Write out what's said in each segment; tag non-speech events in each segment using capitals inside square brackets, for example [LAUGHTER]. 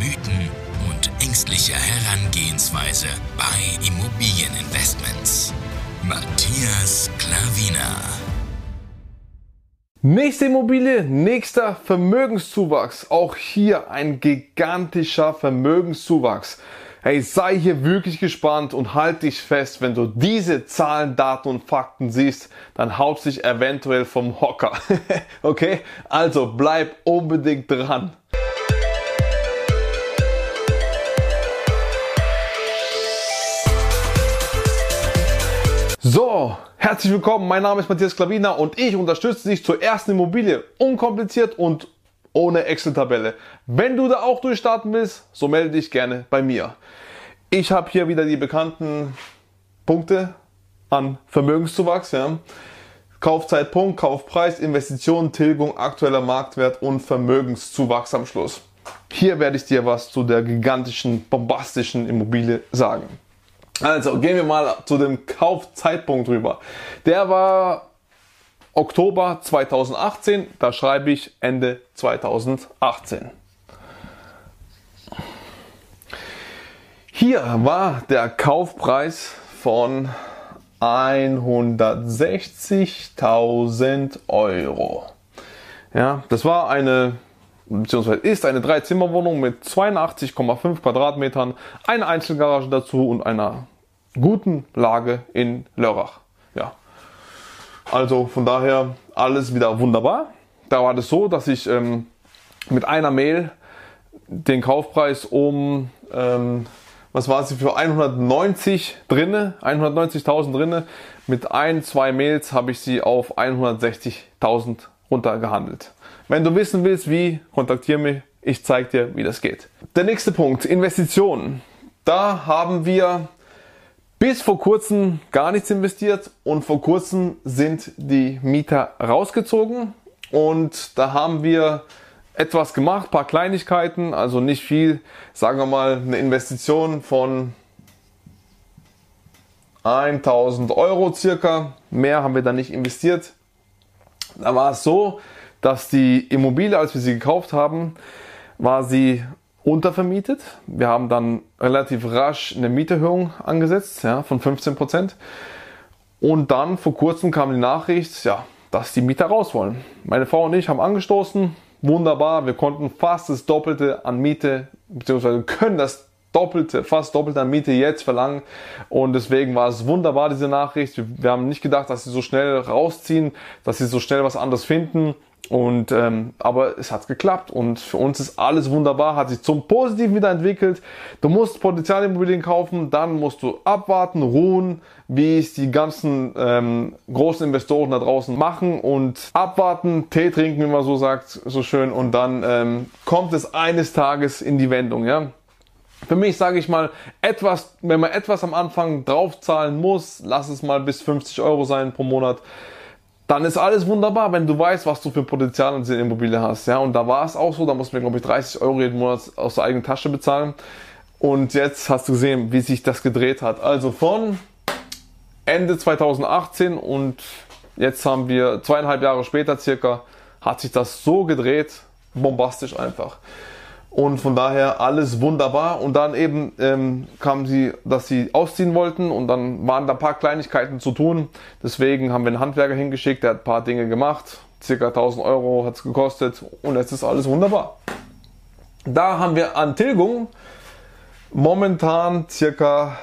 Mythen und ängstliche Herangehensweise bei Immobilieninvestments. Matthias Klavina. Nächste Immobilie, nächster Vermögenszuwachs. Auch hier ein gigantischer Vermögenszuwachs. Hey, sei hier wirklich gespannt und halt dich fest, wenn du diese Zahlen, Daten und Fakten siehst, dann haut sich eventuell vom Hocker. [LAUGHS] okay? Also bleib unbedingt dran. So, herzlich willkommen. Mein Name ist Matthias Klavina und ich unterstütze dich zur ersten Immobilie. Unkompliziert und ohne Excel-Tabelle. Wenn du da auch durchstarten willst, so melde dich gerne bei mir. Ich habe hier wieder die bekannten Punkte an Vermögenszuwachs. Ja. Kaufzeitpunkt, Kaufpreis, Investition, Tilgung, aktueller Marktwert und Vermögenszuwachs am Schluss. Hier werde ich dir was zu der gigantischen, bombastischen Immobilie sagen. Also gehen wir mal zu dem Kaufzeitpunkt rüber. Der war Oktober 2018, da schreibe ich Ende 2018. Hier war der Kaufpreis von 160.000 Euro. Ja, das war eine, beziehungsweise ist eine Dreizimmerwohnung mit 82,5 Quadratmetern, eine Einzelgarage dazu und einer guten Lage in Lörrach. Ja, also von daher alles wieder wunderbar. Da war das so, dass ich ähm, mit einer Mail den Kaufpreis um, ähm, was war sie für 190 drinne, 190.000 drinne. Mit ein, zwei Mails habe ich sie auf 160.000 runtergehandelt. Wenn du wissen willst, wie, kontaktiere mich. Ich zeige dir, wie das geht. Der nächste Punkt, Investitionen. Da haben wir bis vor kurzem gar nichts investiert und vor kurzem sind die Mieter rausgezogen und da haben wir etwas gemacht, paar Kleinigkeiten, also nicht viel, sagen wir mal eine Investition von 1000 Euro circa, mehr haben wir da nicht investiert. Da war es so, dass die Immobilie, als wir sie gekauft haben, war sie untervermietet. Wir haben dann relativ rasch eine Mieterhöhung angesetzt ja, von 15 Prozent. Und dann vor kurzem kam die Nachricht, ja, dass die Mieter raus wollen. Meine Frau und ich haben angestoßen. Wunderbar, wir konnten fast das Doppelte an Miete, beziehungsweise können das Doppelte, fast Doppelte Miete jetzt verlangen. Und deswegen war es wunderbar, diese Nachricht. Wir haben nicht gedacht, dass sie so schnell rausziehen, dass sie so schnell was anderes finden. Und ähm, aber es hat geklappt und für uns ist alles wunderbar, hat sich zum Positiven wieder entwickelt. Du musst Potenzialimmobilien kaufen, dann musst du abwarten, ruhen, wie es die ganzen ähm, großen Investoren da draußen machen und abwarten, Tee trinken, wie man so sagt, so schön. Und dann ähm, kommt es eines Tages in die Wendung, ja. Für mich sage ich mal, etwas, wenn man etwas am Anfang draufzahlen muss, lass es mal bis 50 Euro sein pro Monat dann ist alles wunderbar, wenn du weißt, was du für Potenzial in dieser Immobilie hast. Ja, und da war es auch so, da mussten wir, glaube ich, 30 Euro jeden Monat aus der eigenen Tasche bezahlen. Und jetzt hast du gesehen, wie sich das gedreht hat. Also von Ende 2018 und jetzt haben wir zweieinhalb Jahre später circa, hat sich das so gedreht, bombastisch einfach. Und von daher alles wunderbar. Und dann eben ähm, kamen sie, dass sie ausziehen wollten und dann waren da ein paar Kleinigkeiten zu tun. Deswegen haben wir einen Handwerker hingeschickt, der hat ein paar Dinge gemacht. Circa 1000 Euro hat es gekostet und jetzt ist alles wunderbar. Da haben wir an Tilgung momentan circa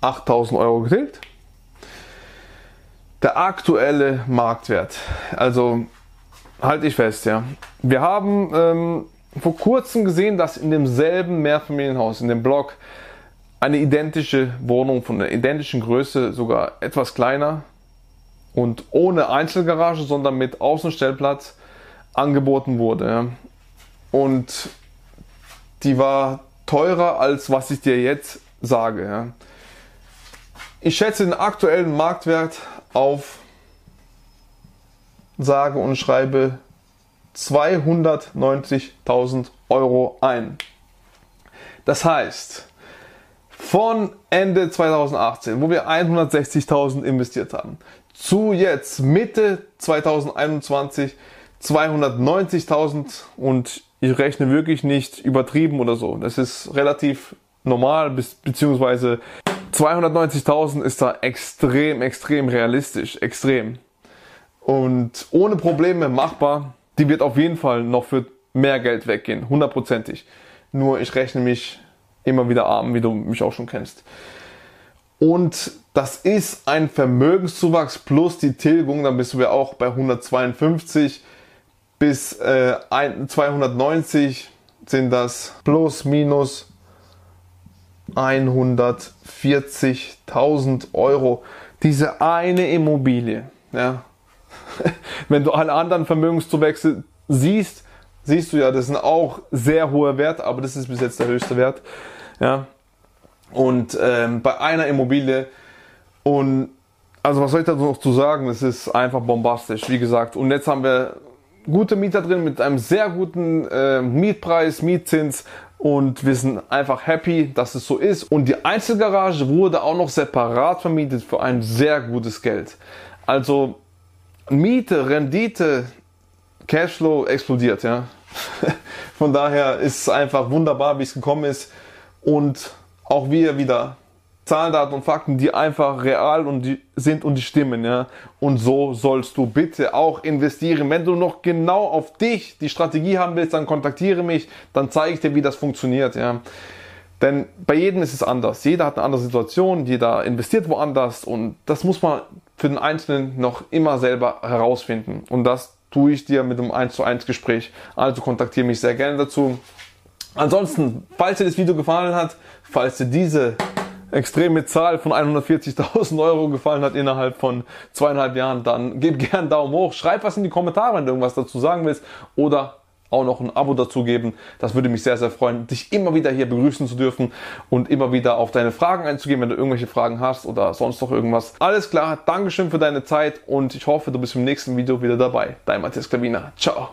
8000 Euro getilgt. Der aktuelle Marktwert, also halte ich fest, ja. Wir haben ähm, vor kurzem gesehen, dass in demselben Mehrfamilienhaus, in dem Block, eine identische Wohnung von der identischen Größe, sogar etwas kleiner und ohne Einzelgarage, sondern mit Außenstellplatz angeboten wurde. Ja. Und die war teurer als was ich dir jetzt sage. Ja. Ich schätze den aktuellen Marktwert auf sage und schreibe 290.000 Euro ein. Das heißt, von Ende 2018, wo wir 160.000 investiert haben, zu jetzt Mitte 2021 290.000 und ich rechne wirklich nicht übertrieben oder so. Das ist relativ normal, beziehungsweise 290.000 ist da extrem, extrem realistisch, extrem. Und ohne Probleme machbar. Die wird auf jeden Fall noch für mehr Geld weggehen, hundertprozentig. Nur ich rechne mich immer wieder arm, wie du mich auch schon kennst. Und das ist ein Vermögenszuwachs plus die Tilgung, dann bist du ja auch bei 152 bis äh, 290 sind das plus minus 140.000 Euro. Diese eine Immobilie. Ja. [LAUGHS] Wenn du alle anderen Vermögenszuwächse siehst, siehst du ja, das sind auch sehr hohe Werte, aber das ist bis jetzt der höchste Wert. Ja. Und ähm, bei einer Immobilie und also was soll ich da noch zu sagen? Das ist einfach bombastisch, wie gesagt. Und jetzt haben wir gute Mieter drin mit einem sehr guten äh, Mietpreis, Mietzins und wir sind einfach happy, dass es so ist. Und die Einzelgarage wurde auch noch separat vermietet für ein sehr gutes Geld. Also Miete, Rendite, Cashflow explodiert, ja. [LAUGHS] Von daher ist es einfach wunderbar, wie es gekommen ist und auch wir wieder Zahlen, Daten und Fakten, die einfach real und die sind und die stimmen, ja. Und so sollst du bitte auch investieren. Wenn du noch genau auf dich die Strategie haben willst, dann kontaktiere mich, dann zeige ich dir, wie das funktioniert, ja. Denn bei jedem ist es anders. Jeder hat eine andere Situation, jeder investiert woanders und das muss man für den Einzelnen noch immer selber herausfinden. Und das tue ich dir mit einem 1 zu 1 Gespräch. Also kontaktiere mich sehr gerne dazu. Ansonsten, falls dir das Video gefallen hat, falls dir diese extreme Zahl von 140.000 Euro gefallen hat innerhalb von zweieinhalb Jahren, dann gib gerne einen Daumen hoch, schreib was in die Kommentare, wenn du irgendwas dazu sagen willst oder auch noch ein Abo dazu geben. Das würde mich sehr, sehr freuen, dich immer wieder hier begrüßen zu dürfen und immer wieder auf deine Fragen einzugehen, wenn du irgendwelche Fragen hast oder sonst noch irgendwas. Alles klar, Dankeschön für deine Zeit und ich hoffe, du bist im nächsten Video wieder dabei. Dein Matthias Klavina. Ciao.